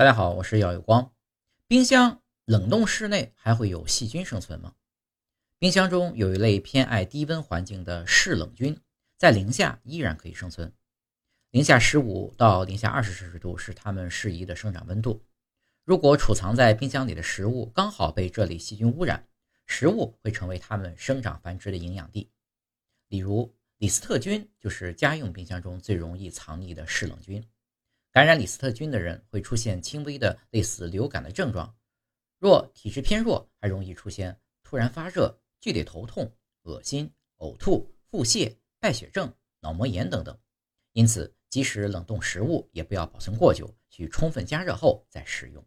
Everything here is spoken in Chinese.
大家好，我是耀有光。冰箱冷冻室内还会有细菌生存吗？冰箱中有一类偏爱低温环境的嗜冷菌，在零下依然可以生存。零下十五到零下二十摄氏度是它们适宜的生长温度。如果储藏在冰箱里的食物刚好被这类细菌污染，食物会成为它们生长繁殖的营养地。例如，李斯特菌就是家用冰箱中最容易藏匿的嗜冷菌。感染李斯特菌的人会出现轻微的类似流感的症状，若体质偏弱，还容易出现突然发热、剧烈头痛、恶心、呕吐、腹泻、败血症、脑膜炎等等。因此，即使冷冻食物，也不要保存过久，需充分加热后再食用。